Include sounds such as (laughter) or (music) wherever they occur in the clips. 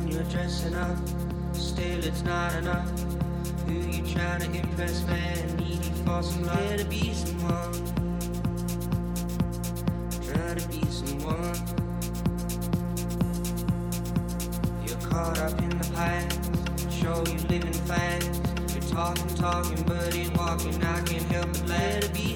When you're dressing up, still it's not enough. Who you trying to impress, man? Needy for some love. To be someone. Try to be someone. You're caught up in the past. Show you living fast. You're talking, talking, but ain't walking. I can't help but let it be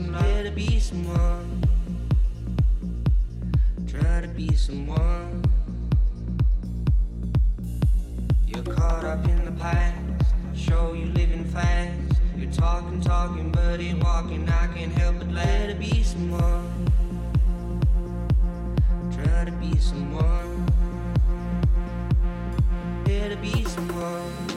Needy for some love. Here to be someone. Try to be someone. You're caught up in the past. Show you living fast. You're talking, talking, but ain't walking. I can't help but let it be someone. Try to be someone. To be someone.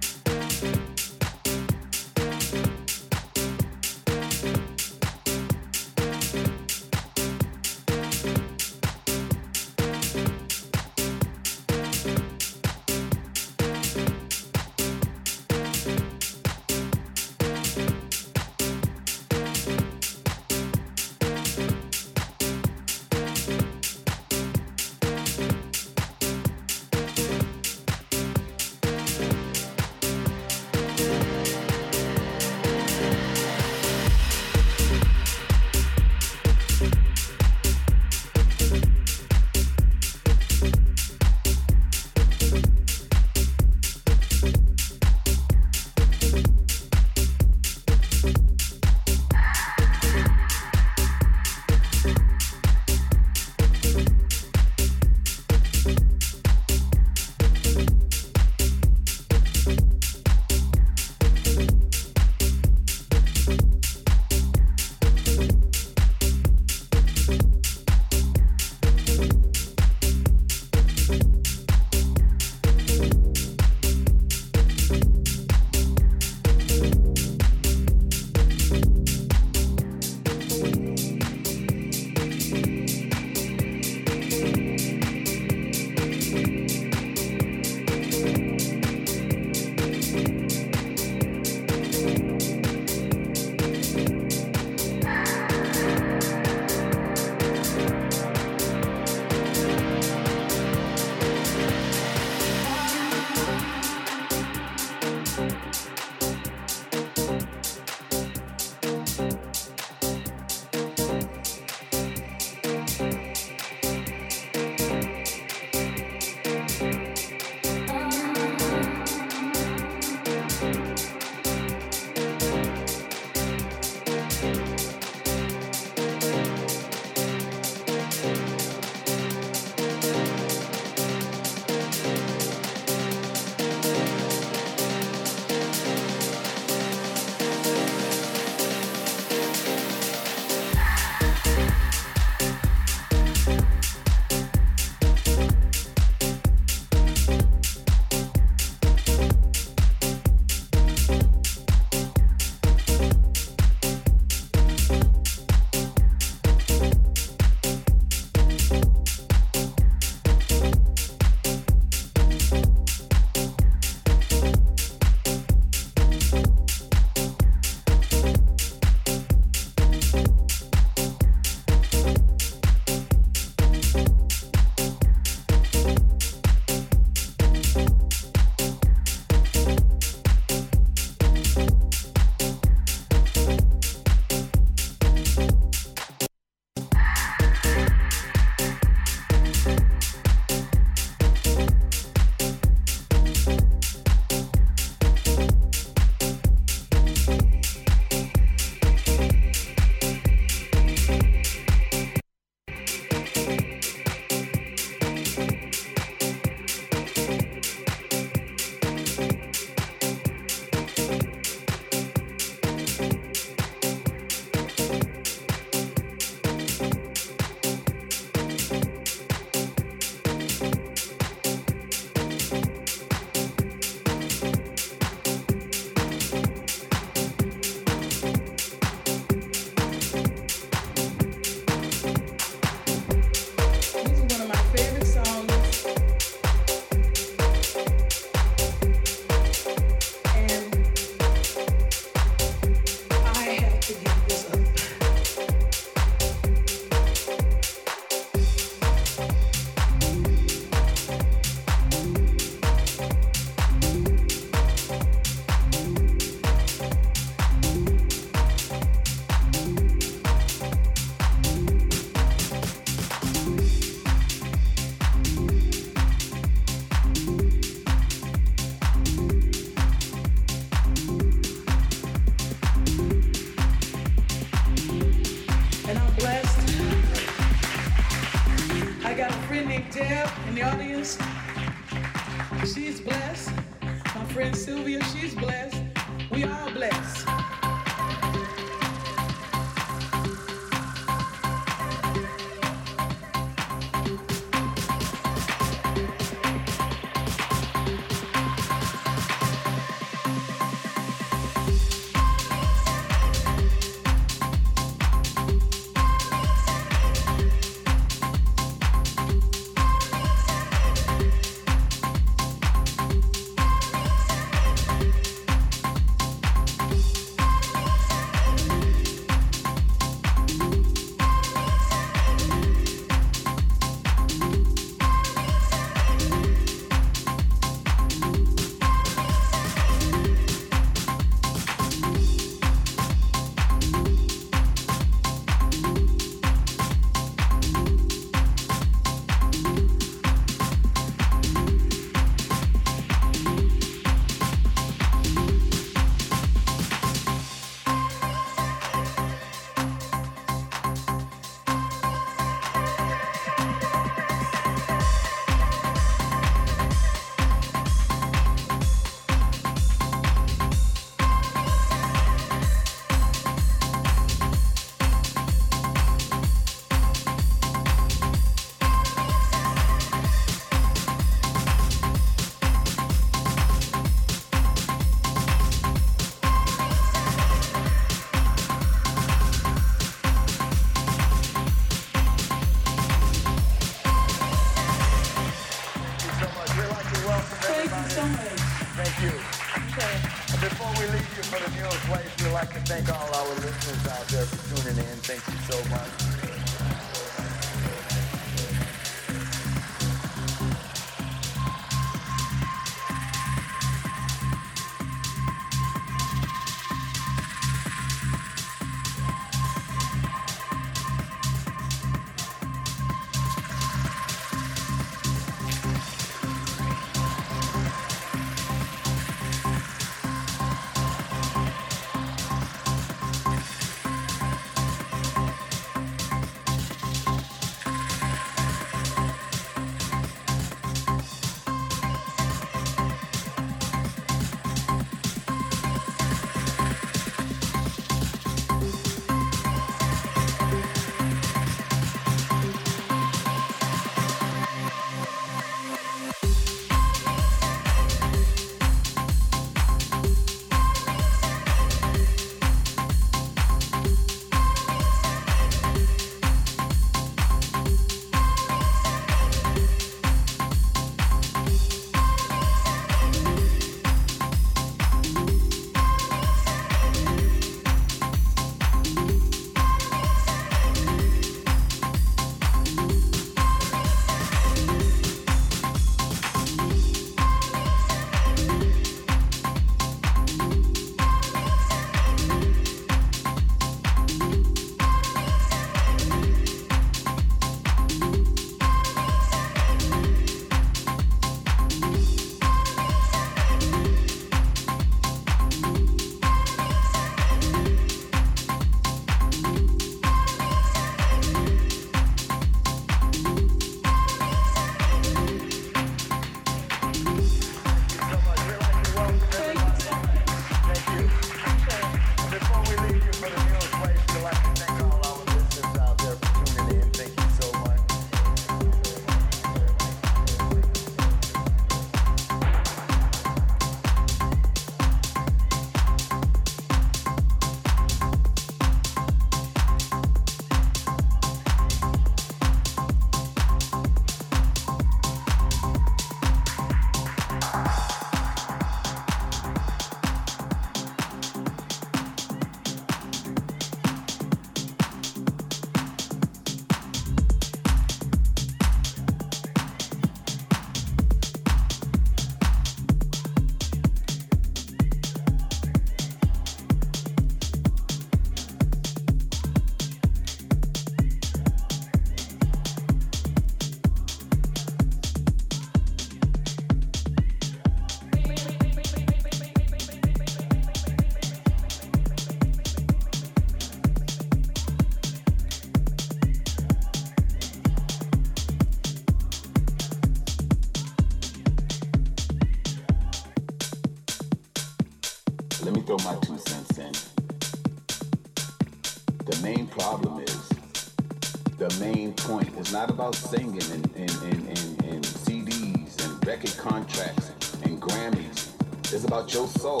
Soul.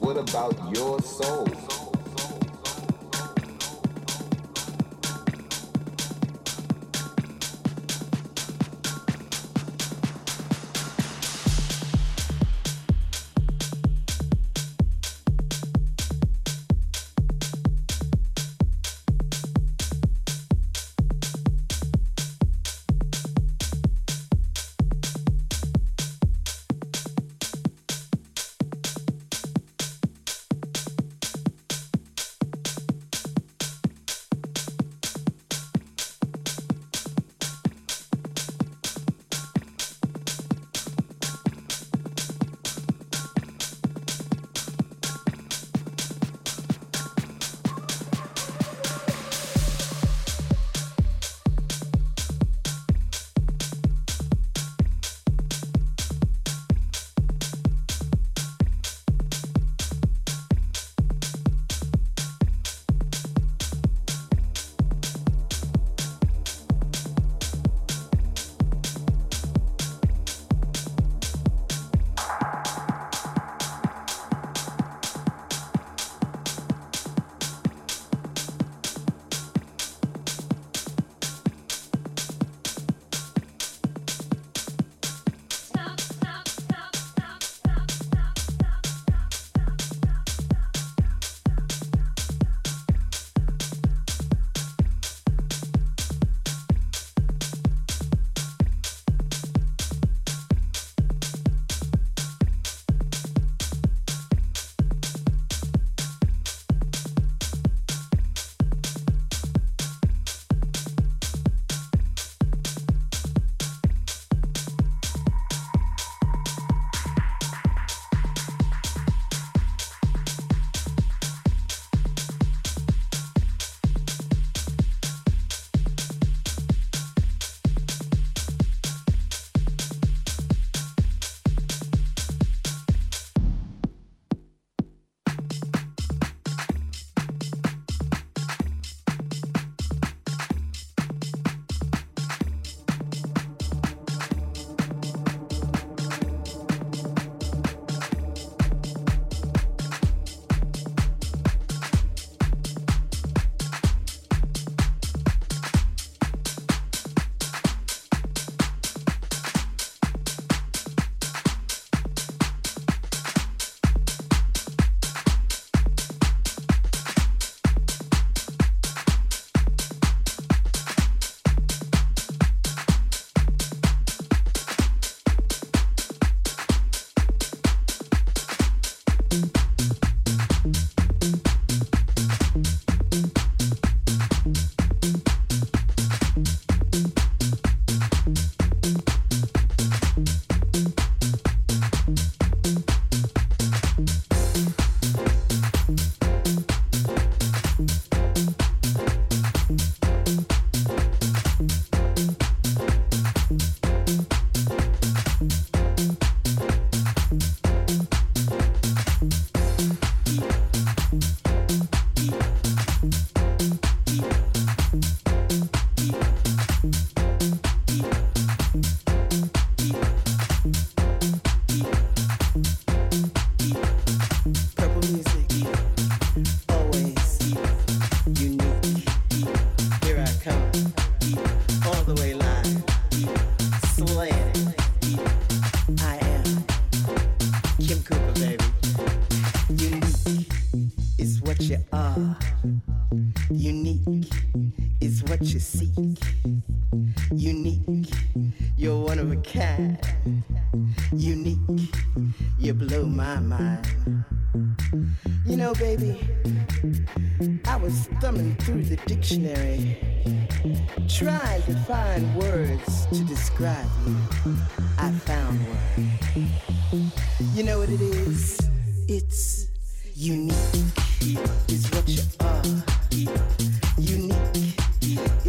What about your soul?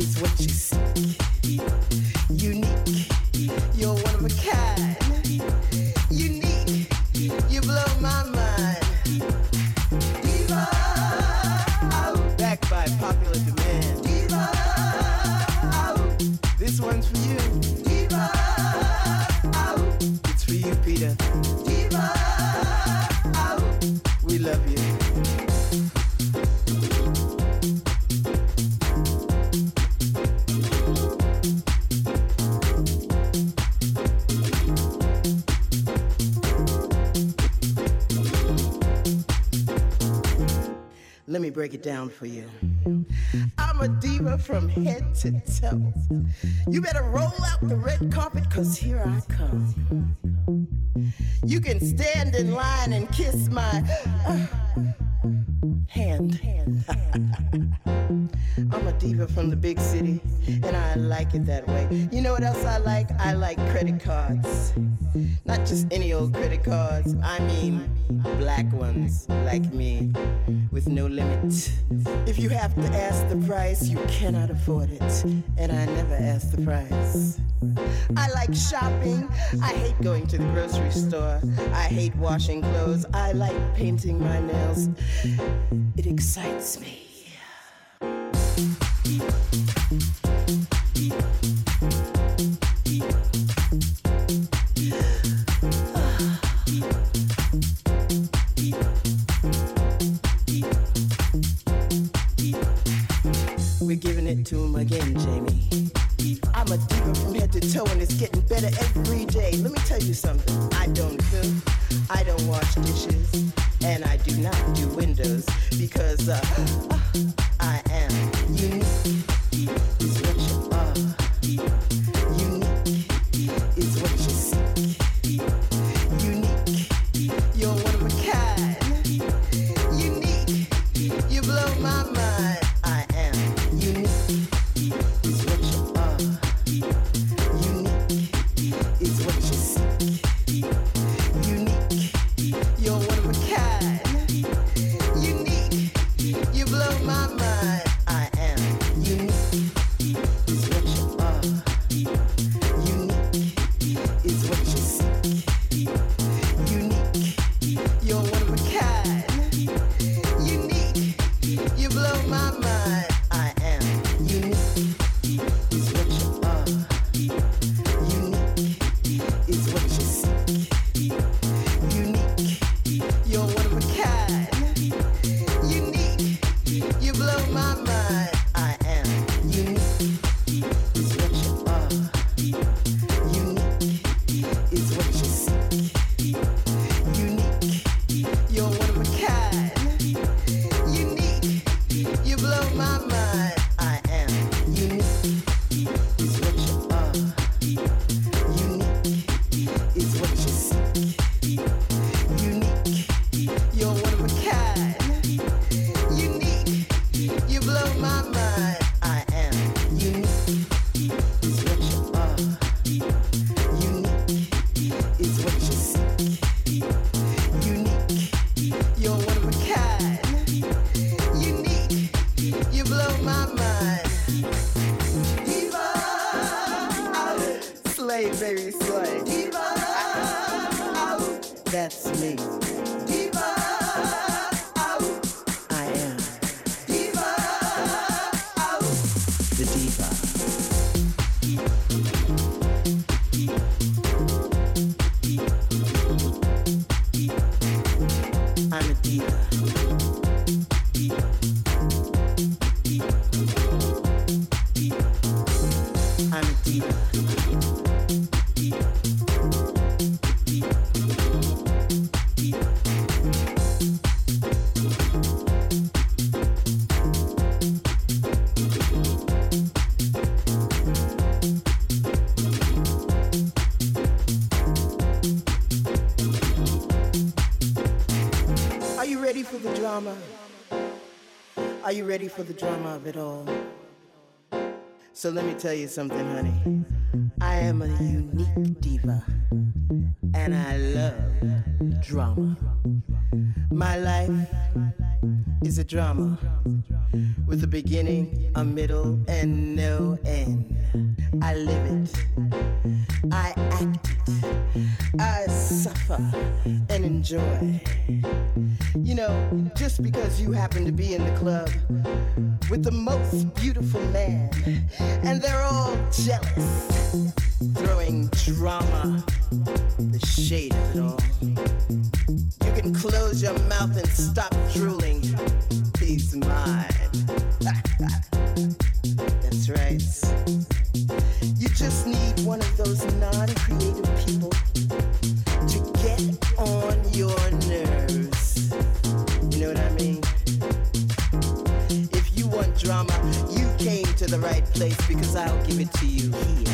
Unique, you blow break it down for you. I'm a diva from head to toe. You better roll out the red carpet, cause here I come. You can stand in line and kiss my uh, hand. A (laughs) diva from the big city, and I like it that way. You know what else I like? I like credit cards. Not just any old credit cards, I mean black ones, like me, with no limit. If you have to ask the price, you cannot afford it, and I never ask the price. I like shopping. I hate going to the grocery store. I hate washing clothes. I like painting my nails. It excites me. We're giving it to him again, Jamie. I'm a diva from head to toe, and it's getting better every day. Let me tell you something. I don't cook, I don't wash dishes, and I do not do windows because uh, I am unique. Ready for the drama of it all? So let me tell you something, honey. I am a unique diva, and I love drama. My life is a drama with a beginning, a middle, and no end. I live it, I act it, I suffer enjoy. You know, just because you happen to be in the club with the most beautiful man, and they're all jealous, throwing drama, the shade of it all. You can close your mouth and stop drooling. He's mine. Right place because I'll give it to you here.